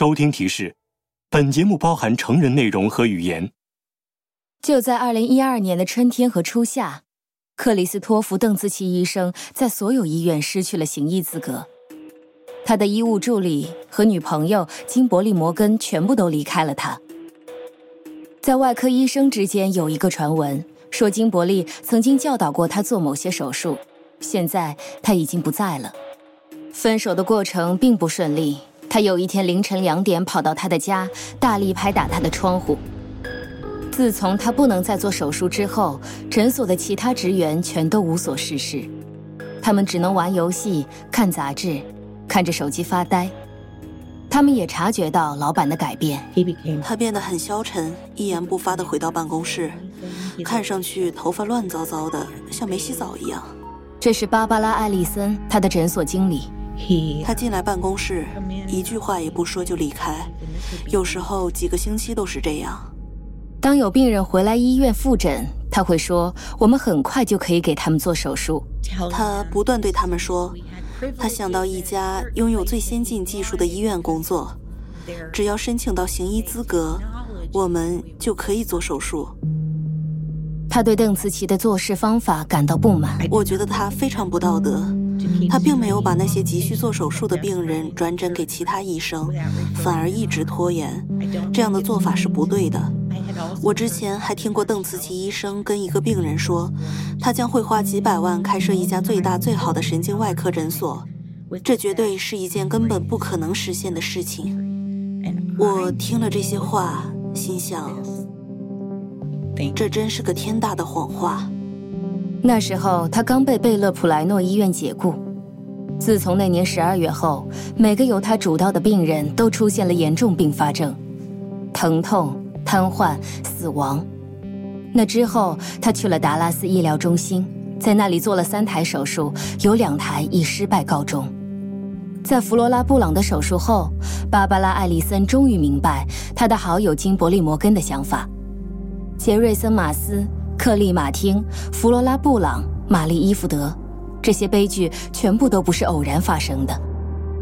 收听提示：本节目包含成人内容和语言。就在二零一二年的春天和初夏，克里斯托弗·邓兹奇医生在所有医院失去了行医资格。他的医务助理和女朋友金伯利·摩根全部都离开了他。在外科医生之间有一个传闻，说金伯利曾经教导过他做某些手术，现在他已经不在了。分手的过程并不顺利。他有一天凌晨两点跑到他的家，大力拍打他的窗户。自从他不能再做手术之后，诊所的其他职员全都无所事事，他们只能玩游戏、看杂志、看着手机发呆。他们也察觉到老板的改变，他变得很消沉，一言不发地回到办公室，看上去头发乱糟糟的，像没洗澡一样。这是芭芭拉·艾利森，他的诊所经理。他进来办公室，一句话也不说就离开，有时候几个星期都是这样。当有病人回来医院复诊，他会说：“我们很快就可以给他们做手术。”他不断对他们说：“他想到一家拥有最先进技术的医院工作，只要申请到行医资格，我们就可以做手术。”他对邓紫棋的做事方法感到不满，我觉得他非常不道德。他并没有把那些急需做手术的病人转诊给其他医生，反而一直拖延。这样的做法是不对的。我之前还听过邓慈琪医生跟一个病人说，他将会花几百万开设一家最大最好的神经外科诊所，这绝对是一件根本不可能实现的事情。我听了这些话，心想，这真是个天大的谎话。那时候他刚被贝勒普莱诺医院解雇。自从那年十二月后，每个由他主刀的病人都出现了严重并发症，疼痛、瘫痪、死亡。那之后，他去了达拉斯医疗中心，在那里做了三台手术，有两台以失败告终。在弗罗拉布朗的手术后，芭芭拉·艾利森终于明白他的好友金伯利·摩根的想法。杰瑞森·马斯。克利马汀、弗罗拉布朗、玛丽伊福德，这些悲剧全部都不是偶然发生的。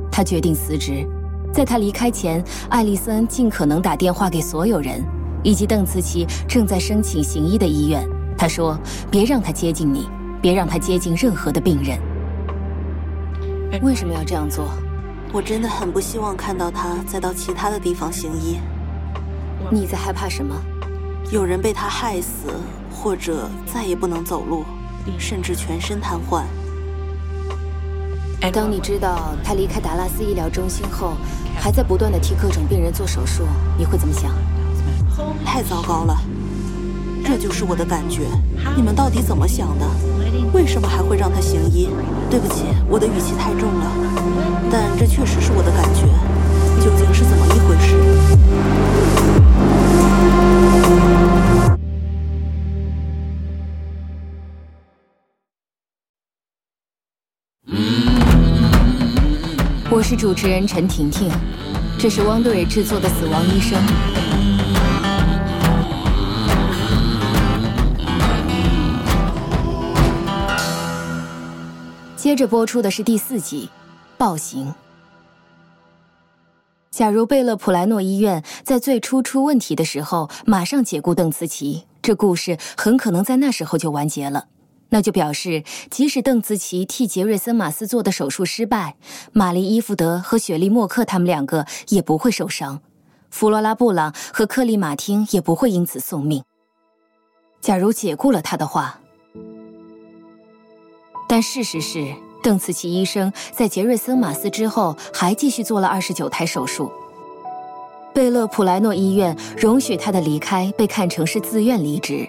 他决定辞职，在他离开前，艾丽森尽可能打电话给所有人，以及邓慈琪正在申请行医的医院。他说：“别让他接近你，别让他接近任何的病人。”为什么要这样做？我真的很不希望看到他再到其他的地方行医。你在害怕什么？有人被他害死。或者再也不能走路，甚至全身瘫痪。当你知道他离开达拉斯医疗中心后，还在不断的替各种病人做手术，你会怎么想？太糟糕了，这就是我的感觉。你们到底怎么想的？为什么还会让他行医？对不起，我的语气太重了，但这确实是我的感觉。究竟是怎么一回事？我是主持人陈婷婷，这是汪队制作的《死亡医生》。接着播出的是第四集《暴行》。假如贝勒普莱诺医院在最初出问题的时候马上解雇邓慈琪，这故事很可能在那时候就完结了。那就表示，即使邓紫棋替杰瑞森·马斯做的手术失败，玛丽·伊福德和雪莉·默克他们两个也不会受伤，弗罗拉·布朗和克利马汀也不会因此送命。假如解雇了他的话，但事实是，邓紫棋医生在杰瑞森·马斯之后还继续做了二十九台手术。贝勒普莱诺医院容许他的离开被看成是自愿离职。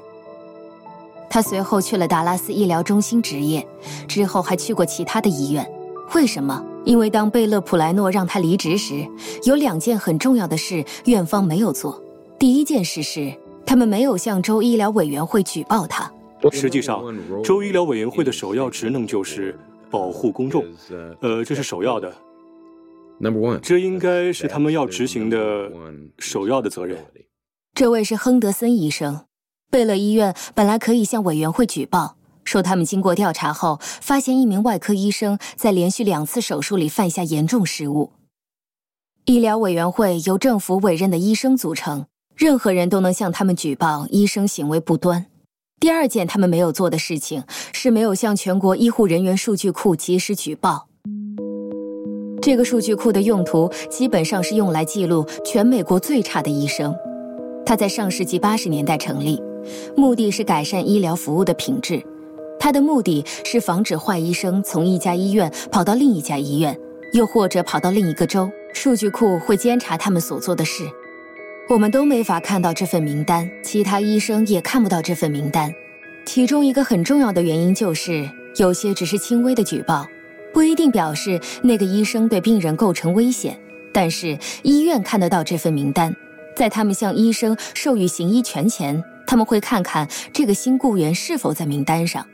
他随后去了达拉斯医疗中心执业，之后还去过其他的医院。为什么？因为当贝勒普莱诺让他离职时，有两件很重要的事院方没有做。第一件事是，他们没有向州医疗委员会举报他。实际上，州医疗委员会的首要职能就是保护公众，呃，这是首要的。Number one，这应该是他们要执行的首要的责任。这位是亨德森医生。贝勒医院本来可以向委员会举报，说他们经过调查后发现一名外科医生在连续两次手术里犯下严重失误。医疗委员会由政府委任的医生组成，任何人都能向他们举报医生行为不端。第二件他们没有做的事情是没有向全国医护人员数据库及时举报。这个数据库的用途基本上是用来记录全美国最差的医生。它在上世纪八十年代成立，目的是改善医疗服务的品质。它的目的是防止坏医生从一家医院跑到另一家医院，又或者跑到另一个州。数据库会监察他们所做的事。我们都没法看到这份名单，其他医生也看不到这份名单。其中一个很重要的原因就是，有些只是轻微的举报。不一定表示那个医生对病人构成危险，但是医院看得到这份名单，在他们向医生授予行医权前，他们会看看这个新雇员是否在名单上。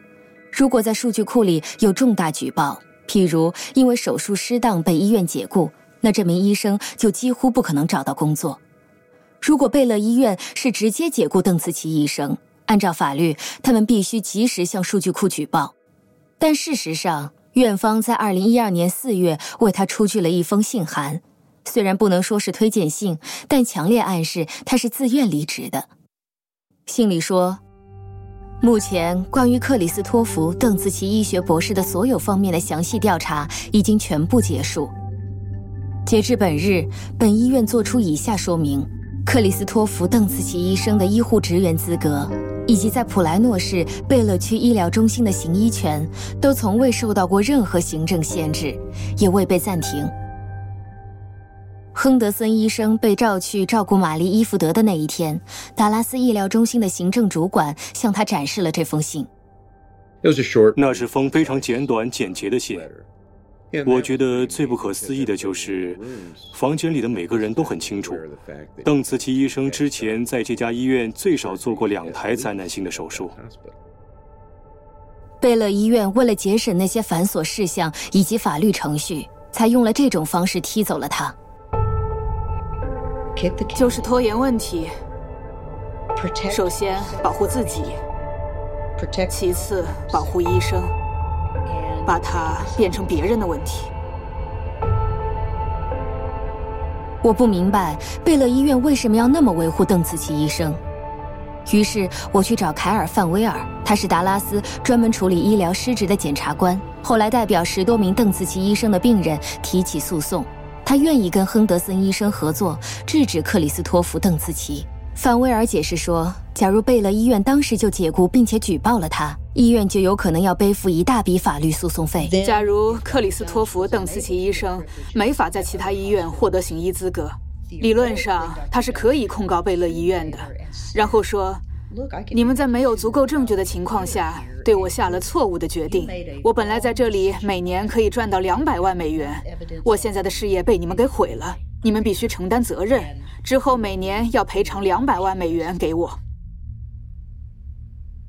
如果在数据库里有重大举报，譬如因为手术失当被医院解雇，那这名医生就几乎不可能找到工作。如果贝勒医院是直接解雇邓慈奇医生，按照法律，他们必须及时向数据库举报，但事实上。院方在二零一二年四月为他出具了一封信函，虽然不能说是推荐信，但强烈暗示他是自愿离职的。信里说，目前关于克里斯托弗·邓茨奇医学博士的所有方面的详细调查已经全部结束。截至本日，本医院作出以下说明：克里斯托弗·邓茨奇医生的医护职员资格。以及在普莱诺市贝勒区医疗中心的行医权，都从未受到过任何行政限制，也未被暂停。亨德森医生被召去照顾玛丽伊福德的那一天，达拉斯医疗中心的行政主管向他展示了这封信。那是封非常简短简洁的信。我觉得最不可思议的就是，房间里的每个人都很清楚，邓慈奇医生之前在这家医院最少做过两台灾难性的手术。贝勒医院为了节省那些繁琐事项以及法律程序，才用了这种方式踢走了他。就是拖延问题。首先保护自己，其次保护医生。把它变成别人的问题。我不明白贝勒医院为什么要那么维护邓紫棋医生。于是我去找凯尔·范威尔，他是达拉斯专门处理医疗失职的检察官，后来代表十多名邓紫棋医生的病人提起诉讼。他愿意跟亨德森医生合作，制止克里斯托弗·邓茨奇。范威尔解释说，假如贝勒医院当时就解雇并且举报了他。医院就有可能要背负一大笔法律诉讼费。假如克里斯托弗·邓斯奇医生没法在其他医院获得行医资格，理论上他是可以控告贝勒医院的，然后说：“你们在没有足够证据的情况下对我下了错误的决定。我本来在这里每年可以赚到两百万美元，我现在的事业被你们给毁了，你们必须承担责任，之后每年要赔偿两百万美元给我。”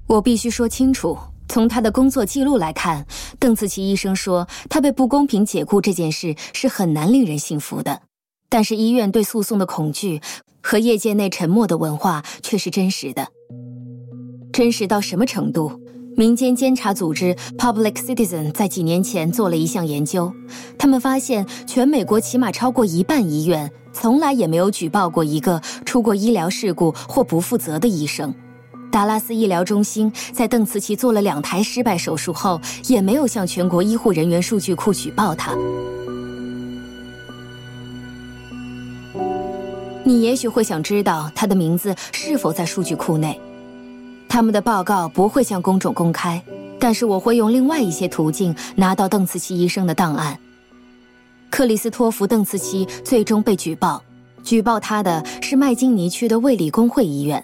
我必须说清楚，从他的工作记录来看，邓紫棋医生说他被不公平解雇这件事是很难令人信服的。但是医院对诉讼的恐惧和业界内沉默的文化却是真实的。真实到什么程度？民间监察组织 Public Citizen 在几年前做了一项研究，他们发现全美国起码超过一半医院从来也没有举报过一个出过医疗事故或不负责的医生。达拉斯医疗中心在邓慈琪做了两台失败手术后，也没有向全国医护人员数据库举报他。你也许会想知道他的名字是否在数据库内。他们的报告不会向公众公开，但是我会用另外一些途径拿到邓慈奇医生的档案。克里斯托弗·邓慈奇最终被举报，举报他的是麦金尼区的卫理公会医院。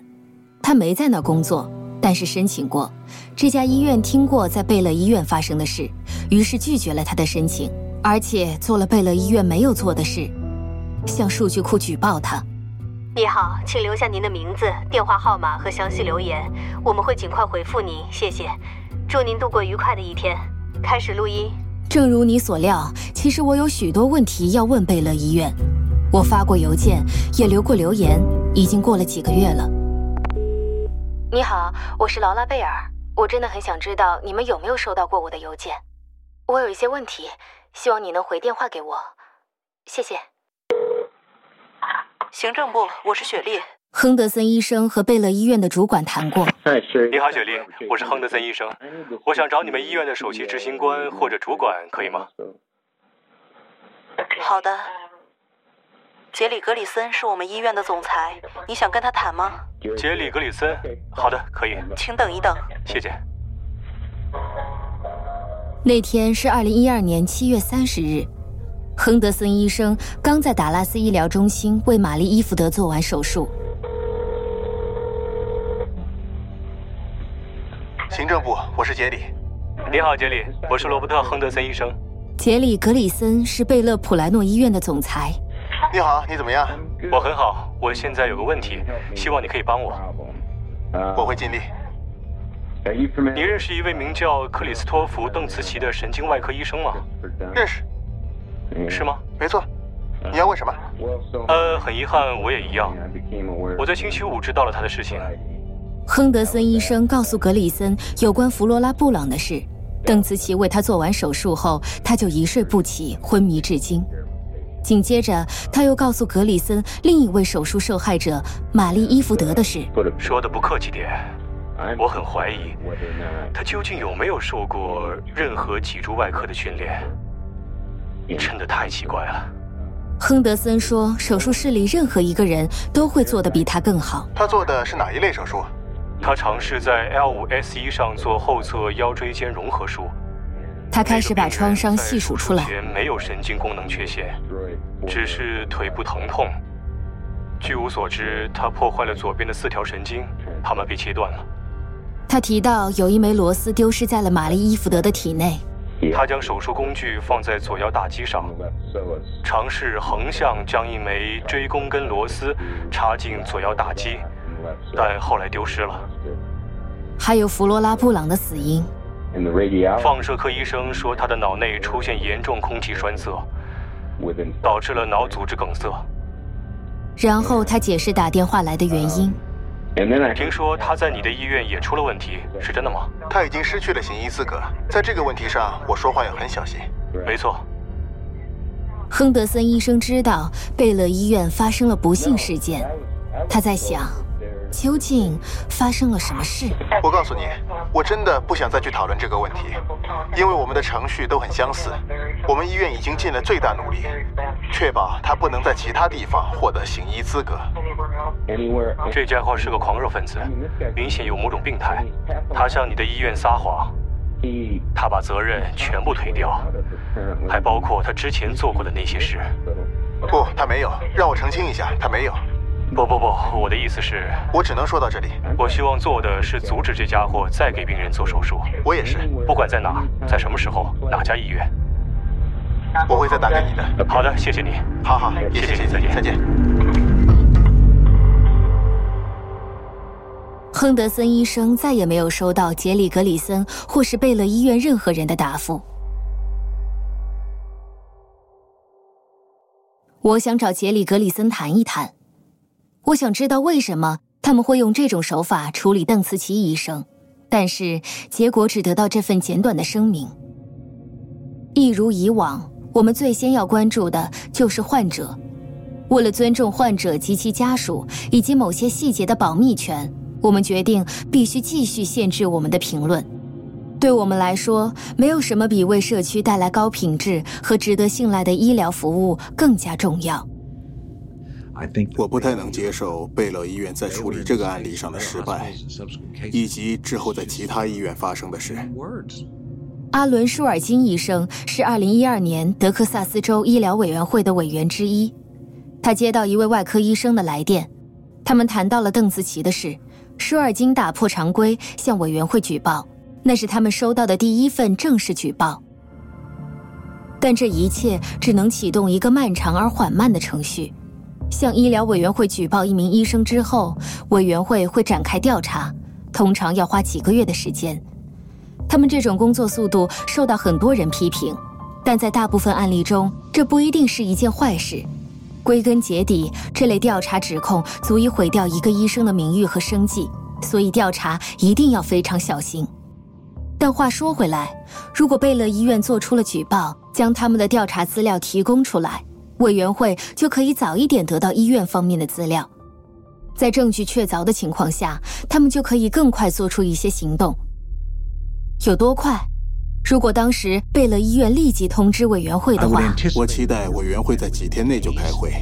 他没在那工作，但是申请过。这家医院听过在贝勒医院发生的事，于是拒绝了他的申请，而且做了贝勒医院没有做的事，向数据库举报他。你好，请留下您的名字、电话号码和详细留言，我们会尽快回复您。谢谢，祝您度过愉快的一天。开始录音。正如你所料，其实我有许多问题要问贝勒医院。我发过邮件，也留过留言，已经过了几个月了。你好，我是劳拉贝尔。我真的很想知道你们有没有收到过我的邮件。我有一些问题，希望你能回电话给我。谢谢。行政部，我是雪莉。亨德森医生和贝勒医院的主管谈过。你好，雪莉，我是亨德森医生，我想找你们医院的首席执行官或者主管，可以吗？好的。杰里格里森是我们医院的总裁，你想跟他谈吗？杰里格里森，好的，可以。请等一等，谢谢。那天是二零一二年七月三十日，亨德森医生刚在达拉斯医疗中心为玛丽伊福德做完手术。行政部，我是杰里。你好，杰里，我是罗伯特·亨德森医生。杰里格里森是贝勒普莱诺医院的总裁。你好，你怎么样？我很好。我现在有个问题，希望你可以帮我。我会尽力。你认识一位名叫克里斯托弗·邓茨奇的神经外科医生吗？认识。是吗？没错。你要问什么？呃，很遗憾，我也一样。我在星期五知道了他的事情。亨德森医生告诉格里森有关弗罗拉·布朗的事。邓茨奇为他做完手术后，他就一睡不起，昏迷至今。紧接着，他又告诉格里森另一位手术受害者玛丽伊福德的事。说的不客气点，我很怀疑他究竟有没有受过任何脊柱外科的训练。真的太奇怪了。亨德森说，手术室里任何一个人都会做得比他更好。他做的是哪一类手术？他尝试在 L5S1 上做后侧腰椎间融合术。他开始把创伤细数出来。没有神经功能缺陷，只是腿部疼痛。据我所知，他破坏了左边的四条神经，它们被切断了。他提到有一枚螺丝丢失在了玛丽伊福德的体内。他将手术工具放在左腰大肌上，尝试横向将一枚锥弓根螺丝插进左腰大肌，但后来丢失了。还有弗罗拉·布朗的死因。放射科医生说，他的脑内出现严重空气栓塞，导致了脑组织梗塞。然后他解释打电话来的原因。听说他在你的医院也出了问题，是真的吗？他已经失去了行医资格，在这个问题上，我说话要很小心。没错。亨德森医生知道贝勒医院发生了不幸事件，他在想。究竟发生了什么事？我告诉你，我真的不想再去讨论这个问题，因为我们的程序都很相似。我们医院已经尽了最大努力，确保他不能在其他地方获得行医资格。这家伙是个狂热分子，明显有某种病态。他向你的医院撒谎，他把责任全部推掉，还包括他之前做过的那些事。不，他没有。让我澄清一下，他没有。不不不，我的意思是，我只能说到这里。我希望做的是阻止这家伙再给病人做手术。我也是，不管在哪，在什么时候，哪家医院，我会再打给你的。好的，谢谢你。好好，谢谢你，再见，再见。亨德森医生再也没有收到杰里格里森或是贝勒医院任何人的答复。我想找杰里格里森谈一谈。我想知道为什么他们会用这种手法处理邓慈奇医生，但是结果只得到这份简短的声明。一如以往，我们最先要关注的就是患者。为了尊重患者及其家属以及某些细节的保密权，我们决定必须继续限制我们的评论。对我们来说，没有什么比为社区带来高品质和值得信赖的医疗服务更加重要。我不太能接受贝勒医院在处理这个案例上的失败，以及之后在其他医院发生的事。阿伦·舒尔金医生是2012年德克萨斯州医疗委员会的委员之一。他接到一位外科医生的来电，他们谈到了邓紫棋的事。舒尔金打破常规向委员会举报，那是他们收到的第一份正式举报。但这一切只能启动一个漫长而缓慢的程序。向医疗委员会举报一名医生之后，委员会会展开调查，通常要花几个月的时间。他们这种工作速度受到很多人批评，但在大部分案例中，这不一定是一件坏事。归根结底，这类调查指控足以毁掉一个医生的名誉和生计，所以调查一定要非常小心。但话说回来，如果贝勒医院做出了举报，将他们的调查资料提供出来。委员会就可以早一点得到医院方面的资料。在证据确凿的情况下，他们就可以更快做出一些行动。有多快？如果当时贝勒医院立即通知委员会的话，我期待委员会在几天内就开会，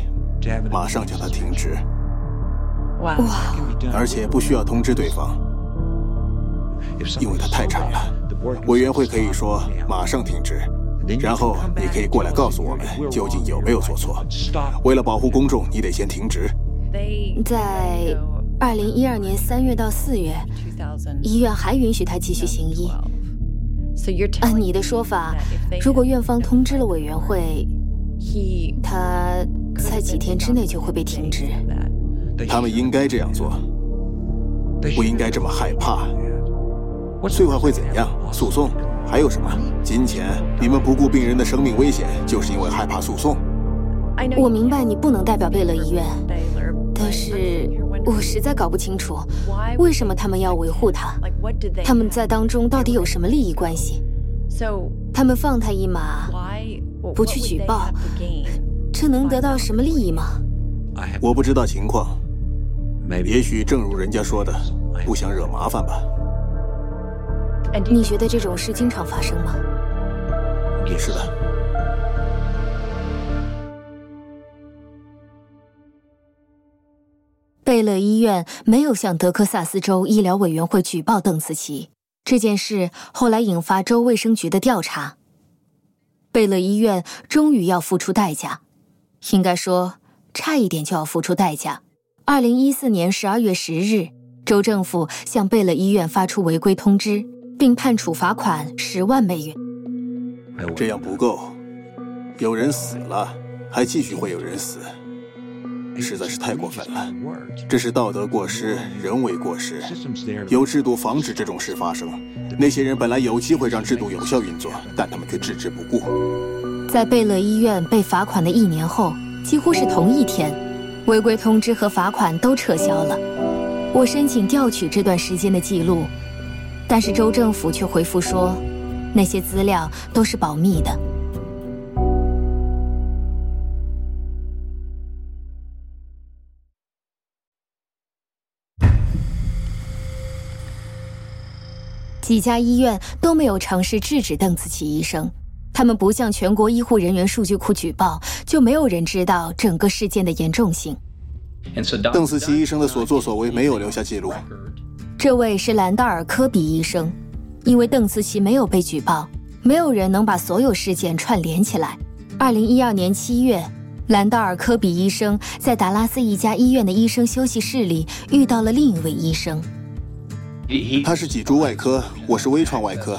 马上将它停职。哇！而且不需要通知对方，因为它太差了。委员会可以说马上停职，然后你可以过来告诉我们究竟有没有做错。为了保护公众，你得先停职。在二零一二年三月到四月，医院还允许他继续行医。按你的说法，如果院方通知了委员会，他在几天之内就会被停职。他们应该这样做，不应该这么害怕。最坏会怎样？诉讼？还有什么？金钱？你们不顾病人的生命危险，就是因为害怕诉讼？我明白你不能代表贝勒医院。但是我实在搞不清楚，为什么他们要维护他？他们在当中到底有什么利益关系？他们放他一马，不去举报，这能得到什么利益吗？我不知道情况，也许正如人家说的，不想惹麻烦吧。你觉得这种事经常发生吗？也是的。贝勒医院没有向德克萨斯州医疗委员会举报邓紫棋这件事，后来引发州卫生局的调查。贝勒医院终于要付出代价，应该说差一点就要付出代价。二零一四年十二月十日，州政府向贝勒医院发出违规通知，并判处罚款十万美元。这样不够，有人死了，还继续会有人死。实在是太过分了，这是道德过失、人为过失。有制度防止这种事发生。那些人本来有机会让制度有效运作，但他们却置之不顾。在贝勒医院被罚款的一年后，几乎是同一天，违规通知和罚款都撤销了。我申请调取这段时间的记录，但是州政府却回复说，那些资料都是保密的。几家医院都没有尝试制止邓紫棋医生，他们不向全国医护人员数据库举报，就没有人知道整个事件的严重性。邓紫棋医生的所作所为没有留下记录。这位是兰道尔·科比医生，因为邓紫棋没有被举报，没有人能把所有事件串联起来。二零一二年七月，兰道尔·科比医生在达拉斯一家医院的医生休息室里遇到了另一位医生。他是脊柱外科，我是微创外科。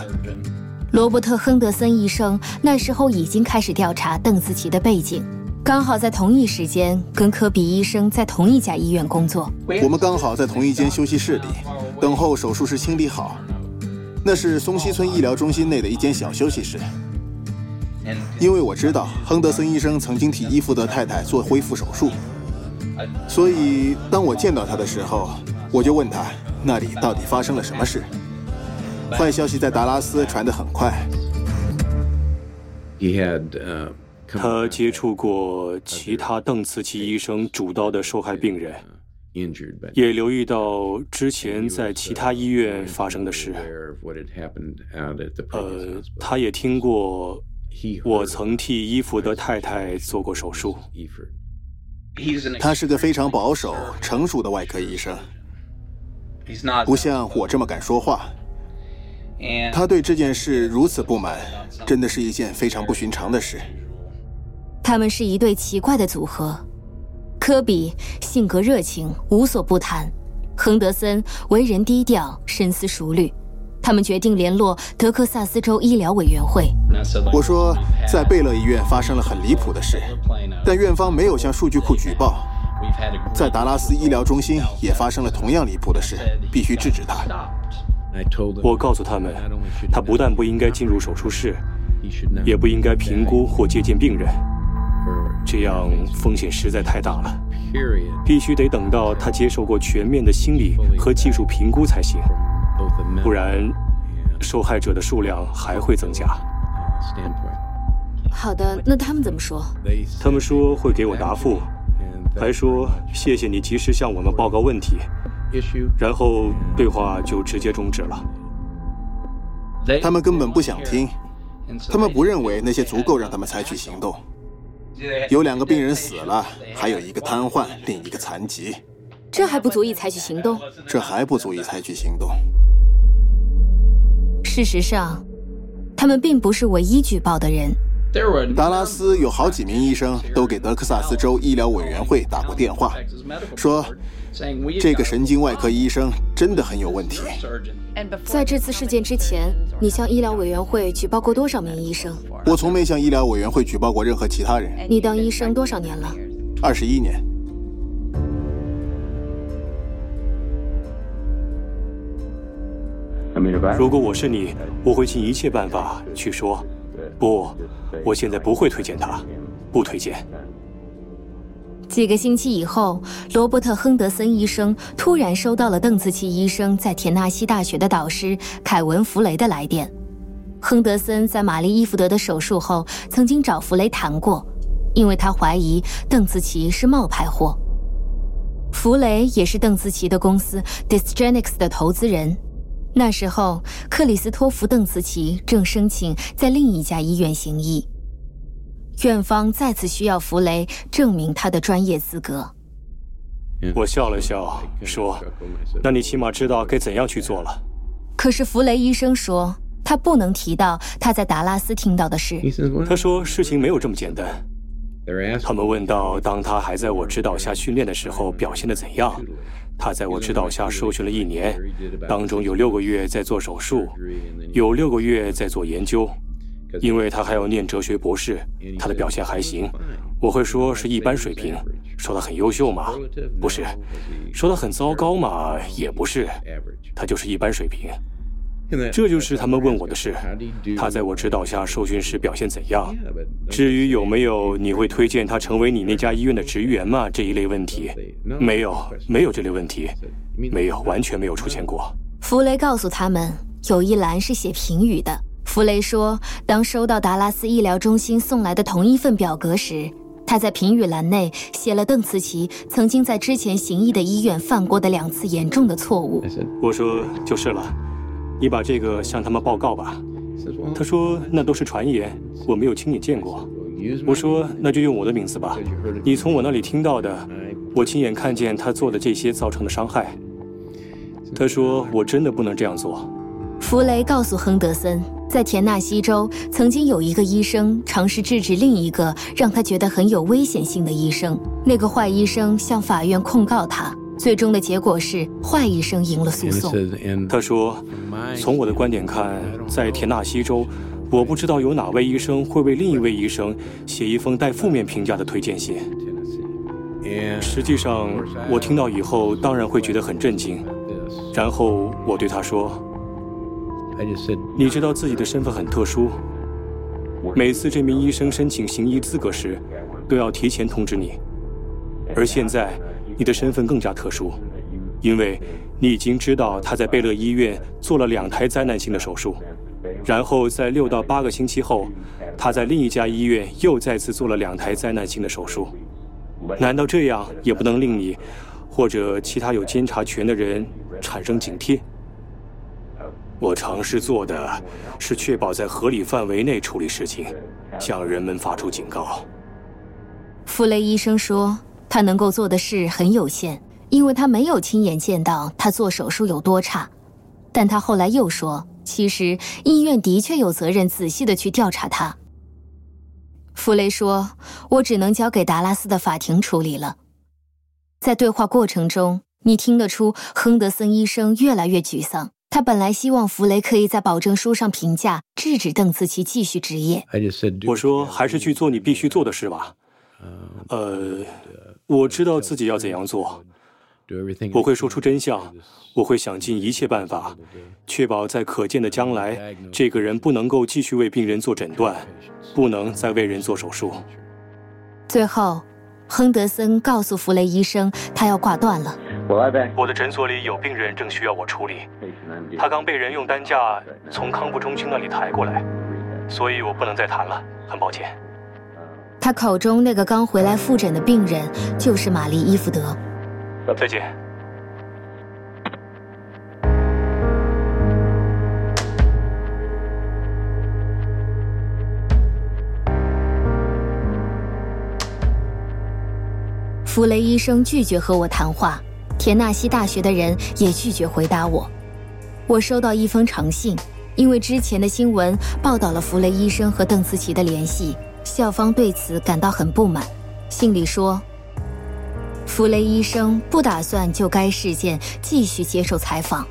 罗伯特·亨德森医生那时候已经开始调查邓紫棋的背景，刚好在同一时间跟科比医生在同一家医院工作。我们刚好在同一间休息室里，等候手术室清理好。那是松溪村医疗中心内的一间小休息室。因为我知道亨德森医生曾经替伊芙德太太做恢复手术，所以当我见到他的时候，我就问他。那里到底发生了什么事？坏消息在达拉斯传得很快。他接触过其他邓茨奇医生主刀的受害病人，也留意到之前在其他医院发生的事。呃，他也听过我曾替伊芙的太太做过手术。他是个非常保守、成熟的外科医生。不像我这么敢说话。他对这件事如此不满，真的是一件非常不寻常的事。他们是一对奇怪的组合。科比性格热情，无所不谈；亨德森为人低调，深思熟虑。他们决定联络德克萨斯州医疗委员会。我说，在贝勒医院发生了很离谱的事，但院方没有向数据库举报。在达拉斯医疗中心也发生了同样离谱的事，必须制止他。我告诉他们，他不但不应该进入手术室，也不应该评估或接近病人，这样风险实在太大了。必须得等到他接受过全面的心理和技术评估才行，不然受害者的数量还会增加。好的，那他们怎么说？他们说会给我答复，还说谢谢你及时向我们报告问题，然后对话就直接终止了。他们根本不想听，他们不认为那些足够让他们采取行动。有两个病人死了，还有一个瘫痪，另一个残疾。这还不足以采取行动？这还不足以采取行动。事实上，他们并不是唯一举报的人。达拉斯有好几名医生都给德克萨斯州医疗委员会打过电话，说这个神经外科医生真的很有问题。在这次事件之前，你向医疗委员会举报过多少名医生？我从没向医疗委员会举报过任何其他人。你当医生多少年了？二十一年。如果我是你，我会尽一切办法去说。不，我现在不会推荐他，不推荐。几个星期以后，罗伯特·亨德森医生突然收到了邓紫棋医生在田纳西大学的导师凯文·弗雷的来电。亨德森在玛丽·伊福德的手术后曾经找弗雷谈过，因为他怀疑邓紫棋是冒牌货。弗雷也是邓紫棋的公司 Disgenics 的投资人。那时候，克里斯托弗·邓茨奇正申请在另一家医院行医，院方再次需要弗雷证明他的专业资格。我笑了笑，说：“那你起码知道该怎样去做了。”可是弗雷医生说，他不能提到他在达拉斯听到的事。他说：“事情没有这么简单。”他们问到，当他还在我指导下训练的时候，表现的怎样？他在我指导下受训了一年，当中有六个月在做手术，有六个月在做研究，因为他还要念哲学博士。他的表现还行，我会说是一般水平。说他很优秀吗？不是。说他很糟糕吗？也不是。他就是一般水平。这就是他们问我的事。他在我指导下受训时表现怎样？至于有没有你会推荐他成为你那家医院的职员吗？这一类问题，没有，没有这类问题，没有，完全没有出现过。弗雷告诉他们，有一栏是写评语的。弗雷说，当收到达拉斯医疗中心送来的同一份表格时，他在评语栏内写了邓茨奇曾经在之前行医的医院犯过的两次严重的错误。我说就是了。你把这个向他们报告吧。他说那都是传言，我没有亲眼见过。我说那就用我的名字吧。你从我那里听到的，我亲眼看见他做的这些造成的伤害。他说我真的不能这样做。弗雷告诉亨德森，在田纳西州曾经有一个医生尝试制止另一个让他觉得很有危险性的医生。那个坏医生向法院控告他。最终的结果是，坏医生赢了诉讼。他说：“从我的观点看，在田纳西州，我不知道有哪位医生会为另一位医生写一封带负面评价的推荐信。实际上，我听到以后当然会觉得很震惊。然后我对他说：‘你知道自己的身份很特殊，每次这名医生申请行医资格时，都要提前通知你，而现在。’”你的身份更加特殊，因为你已经知道他在贝勒医院做了两台灾难性的手术，然后在六到八个星期后，他在另一家医院又再次做了两台灾难性的手术。难道这样也不能令你，或者其他有监察权的人产生警惕？我尝试做的是确保在合理范围内处理事情，向人们发出警告。弗雷医生说。他能够做的事很有限，因为他没有亲眼见到他做手术有多差。但他后来又说，其实医院的确有责任仔细的去调查他。弗雷说：“我只能交给达拉斯的法庭处理了。”在对话过程中，你听得出亨德森医生越来越沮丧。他本来希望弗雷可以在保证书上评价制止邓紫棋继续执业。我说：“还是去做你必须做的事吧。”呃。我知道自己要怎样做，我会说出真相，我会想尽一切办法，确保在可见的将来，这个人不能够继续为病人做诊断，不能再为人做手术。最后，亨德森告诉弗雷医生，他要挂断了。我的诊所里有病人正需要我处理，他刚被人用担架从康复中心那里抬过来，所以我不能再谈了，很抱歉。他口中那个刚回来复诊的病人就是玛丽伊福德。再见。弗雷医生拒绝和我谈话，田纳西大学的人也拒绝回答我。我收到一封长信，因为之前的新闻报道了弗雷医生和邓慈琪的联系。校方对此感到很不满，信里说，弗雷医生不打算就该事件继续接受采访。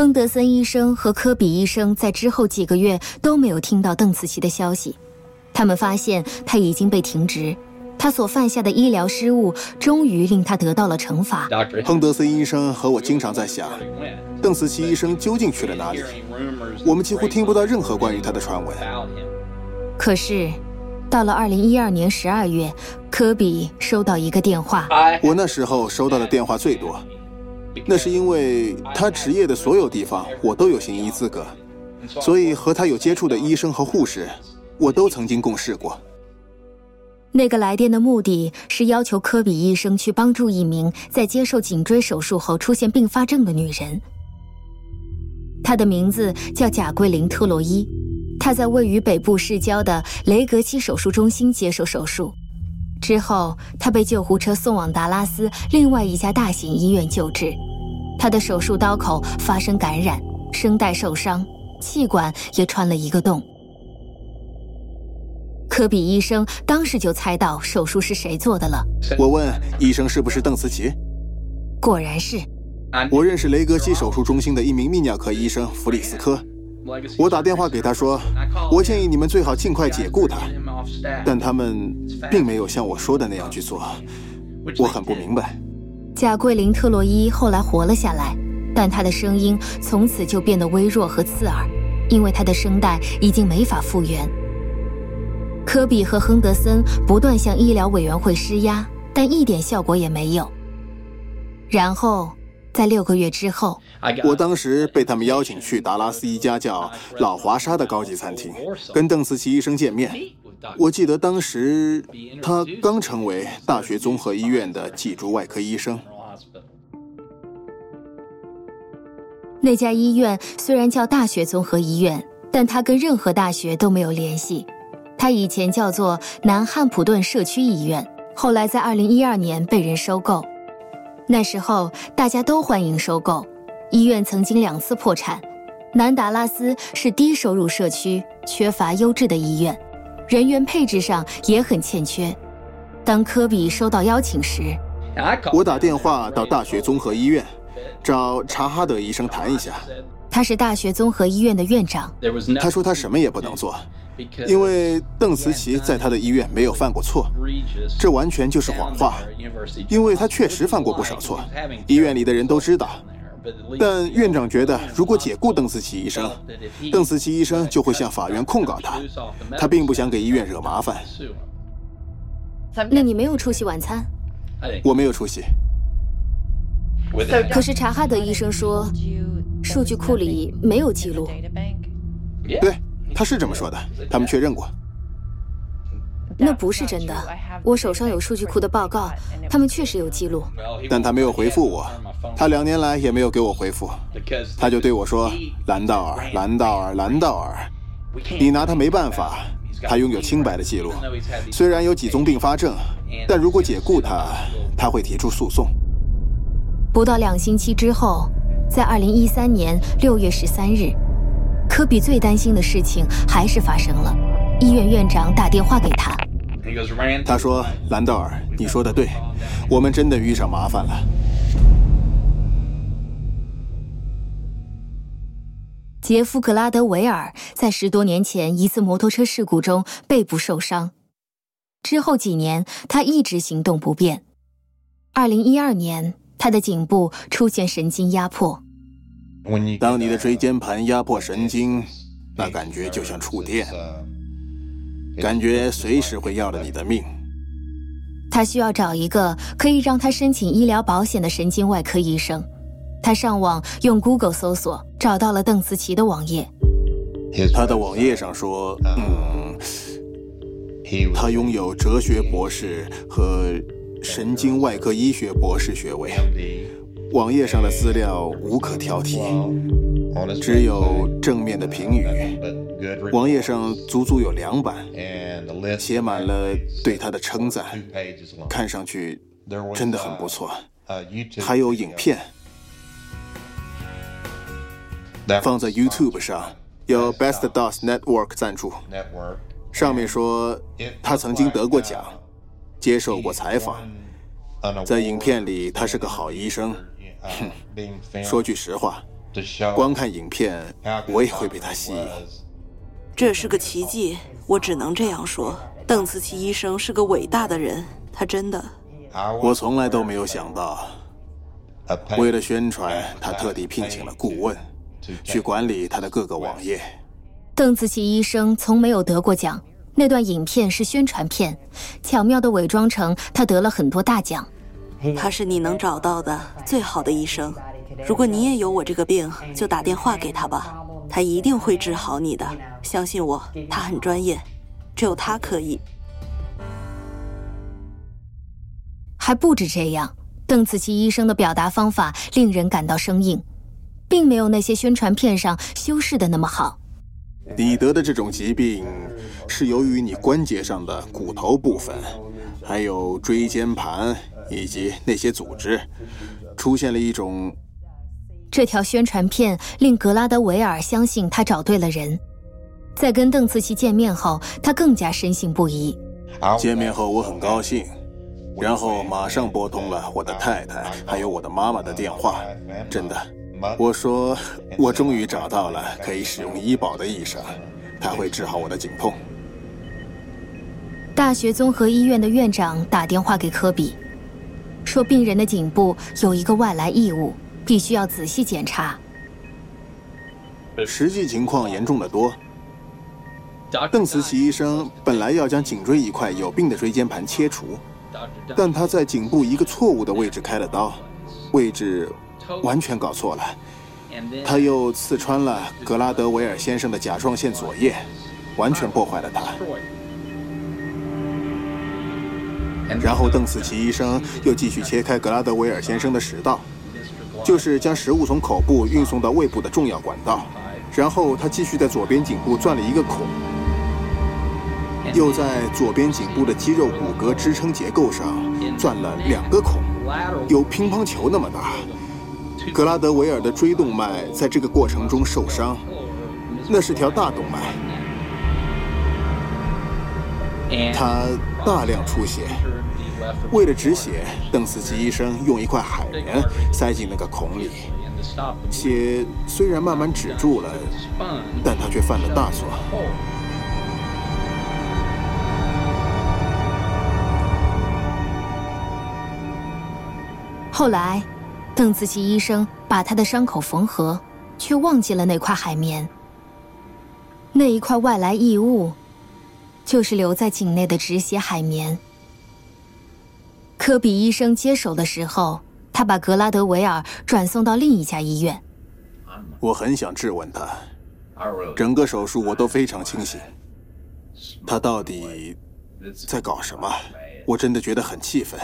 亨德森医生和科比医生在之后几个月都没有听到邓紫棋的消息，他们发现他已经被停职，他所犯下的医疗失误终于令他得到了惩罚。亨德森医生和我经常在想，邓紫棋医生究竟去了哪里？我们几乎听不到任何关于他的传闻。可是，到了二零一二年十二月，科比收到一个电话，我那时候收到的电话最多。那是因为他执业的所有地方，我都有行医资格，所以和他有接触的医生和护士，我都曾经共事过。那个来电的目的是要求科比医生去帮助一名在接受颈椎手术后出现并发症的女人。她的名字叫贾桂琳·特洛伊，她在位于北部市郊的雷格西手术中心接受手术。之后，他被救护车送往达拉斯另外一家大型医院救治。他的手术刀口发生感染，声带受伤，气管也穿了一个洞。科比医生当时就猜到手术是谁做的了。我问医生是不是邓慈琪，果然是。我认识雷格西手术中心的一名泌尿科医生弗里斯科。我打电话给他说，我建议你们最好尽快解雇他，但他们并没有像我说的那样去做，我很不明白。贾桂林特洛伊后来活了下来，但他的声音从此就变得微弱和刺耳，因为他的声带已经没法复原。科比和亨德森不断向医疗委员会施压，但一点效果也没有。然后。在六个月之后，我当时被他们邀请去达拉斯一家叫老华沙的高级餐厅，跟邓斯奇医生见面。我记得当时他刚成为大学综合医院的脊柱外科医生。那家医院虽然叫大学综合医院，但它跟任何大学都没有联系。它以前叫做南汉普顿社区医院，后来在二零一二年被人收购。那时候大家都欢迎收购，医院曾经两次破产。南达拉斯是低收入社区，缺乏优质的医院，人员配置上也很欠缺。当科比收到邀请时，我打电话到大学综合医院，找查哈德医生谈一下。他是大学综合医院的院长。他说他什么也不能做。因为邓慈琪在他的医院没有犯过错，这完全就是谎话。因为他确实犯过不少错，医院里的人都知道。但院长觉得，如果解雇邓慈琪医生，邓慈琪医生就会向法院控告他。他并不想给医院惹麻烦。那你没有出席晚餐？我没有出席。可是查哈德医生说，数据库里没有记录。对。他是这么说的，他们确认过。那不是真的，我手上有数据库的报告，他们确实有记录。但他没有回复我，他两年来也没有给我回复。他就对我说：“兰道尔，兰道尔，兰道尔，你拿他没办法，他拥有清白的记录。虽然有几宗并发症，但如果解雇他，他会提出诉讼。”不到两星期之后，在二零一三年六月十三日。科比最担心的事情还是发生了。医院院长打电话给他，他说：“兰道尔，你说的对，我们真的遇上麻烦了。”杰夫·格拉德维尔在十多年前一次摩托车事故中背部受伤，之后几年他一直行动不便。二零一二年，他的颈部出现神经压迫。当你的椎间盘压迫神经，那感觉就像触电，感觉随时会要了你的命。他需要找一个可以让他申请医疗保险的神经外科医生。他上网用 Google 搜索，找到了邓慈琪的网页。他的网页上说：“嗯，他拥有哲学博士和神经外科医学博士学位。”网页上的资料无可挑剔，只有正面的评语。网页上足足有两版，写满了对他的称赞，看上去真的很不错。还有影片放在 YouTube 上，由 Best Dos Network 赞助。上面说他曾经得过奖，接受过采访。在影片里，他是个好医生。哼，说句实话，光看影片我也会被他吸引。这是个奇迹，我只能这样说。邓紫棋医生是个伟大的人，他真的。我从来都没有想到，为了宣传，他特地聘请了顾问，去管理他的各个网页。邓紫棋医生从没有得过奖，那段影片是宣传片，巧妙地伪装成他得了很多大奖。他是你能找到的最好的医生。如果你也有我这个病，就打电话给他吧，他一定会治好你的。相信我，他很专业，只有他可以。还不止这样，邓紫棋医生的表达方法令人感到生硬，并没有那些宣传片上修饰的那么好。你得的这种疾病，是由于你关节上的骨头部分，还有椎间盘。以及那些组织出现了一种。这条宣传片令格拉德维尔相信他找对了人。在跟邓慈琪见面后，他更加深信不疑。见面后我很高兴，然后马上拨通了我的太太还有我的妈妈的电话。真的，我说我终于找到了可以使用医保的医生，他会治好我的颈痛。大学综合医院的院长打电话给科比。说病人的颈部有一个外来异物，必须要仔细检查。实际情况严重的多。邓慈琪医生本来要将颈椎一块有病的椎间盘切除，但他在颈部一个错误的位置开了刀，位置完全搞错了。他又刺穿了格拉德维尔先生的甲状腺左叶，完全破坏了他。然后邓紫棋医生又继续切开格拉德维尔先生的食道，就是将食物从口部运送到胃部的重要管道。然后他继续在左边颈部钻了一个孔，又在左边颈部的肌肉骨骼支撑结构上钻了两个孔，有乒乓球那么大。格拉德维尔的椎动脉在这个过程中受伤，那是条大动脉，他大量出血。为了止血，邓斯基医生用一块海绵塞进那个孔里。血虽然慢慢止住了，但他却犯了大错。后来，邓紫棋医生把他的伤口缝合，却忘记了那块海绵。那一块外来异物，就是留在井内的止血海绵。科比医生接手的时候，他把格拉德维尔转送到另一家医院。我很想质问他，整个手术我都非常清醒。他到底在搞什么？我真的觉得很气愤。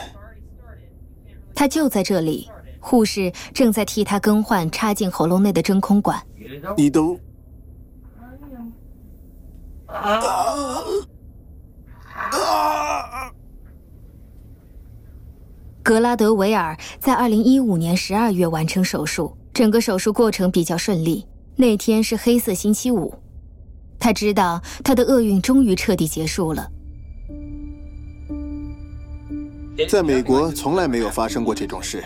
他就在这里，护士正在替他更换插进喉咙内的真空管。你都。格拉德维尔在二零一五年十二月完成手术，整个手术过程比较顺利。那天是黑色星期五，他知道他的厄运终于彻底结束了。在美国从来没有发生过这种事，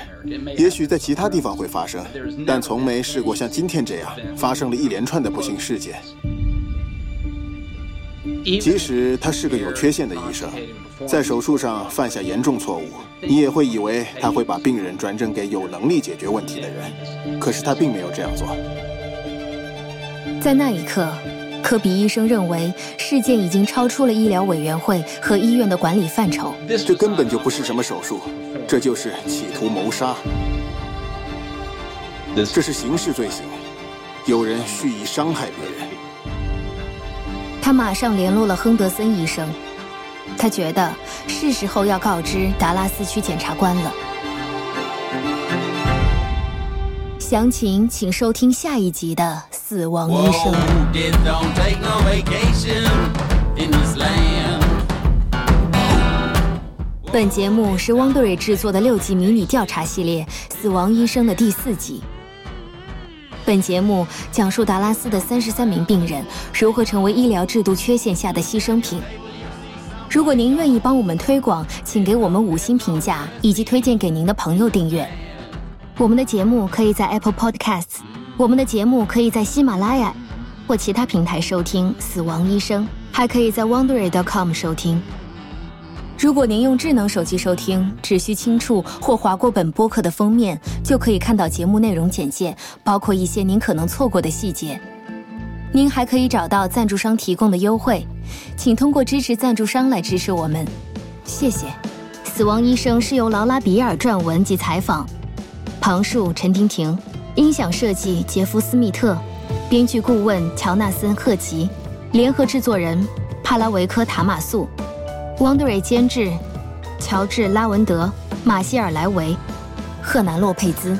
也许在其他地方会发生，但从没试过像今天这样发生了一连串的不幸事件。即使他是个有缺陷的医生，在手术上犯下严重错误，你也会以为他会把病人转诊给有能力解决问题的人。可是他并没有这样做。在那一刻，科比医生认为事件已经超出了医疗委员会和医院的管理范畴。这根本就不是什么手术，这就是企图谋杀。这是刑事罪行，有人蓄意伤害别人。他马上联络了亨德森医生，他觉得是时候要告知达拉斯区检察官了。详情请收听下一集的《死亡医生》。本节目是汪德瑞制作的六集迷你调查系列《死亡医生》的第四集。本节目讲述达拉斯的三十三名病人如何成为医疗制度缺陷下的牺牲品。如果您愿意帮我们推广，请给我们五星评价以及推荐给您的朋友订阅。我们的节目可以在 Apple Podcasts，我们的节目可以在喜马拉雅或其他平台收听。死亡医生还可以在 Wondery.com 收听。如果您用智能手机收听，只需轻触或划过本播客的封面，就可以看到节目内容简介，包括一些您可能错过的细节。您还可以找到赞助商提供的优惠，请通过支持赞助商来支持我们，谢谢。死亡医生是由劳拉·比尔撰文及采访，旁述陈婷婷，音响设计杰夫·斯密特，编剧顾问乔纳森·赫吉，联合制作人帕拉维科·塔马素。汪德瑞监制，乔治·拉文德、马歇尔·莱维、赫南·洛佩兹。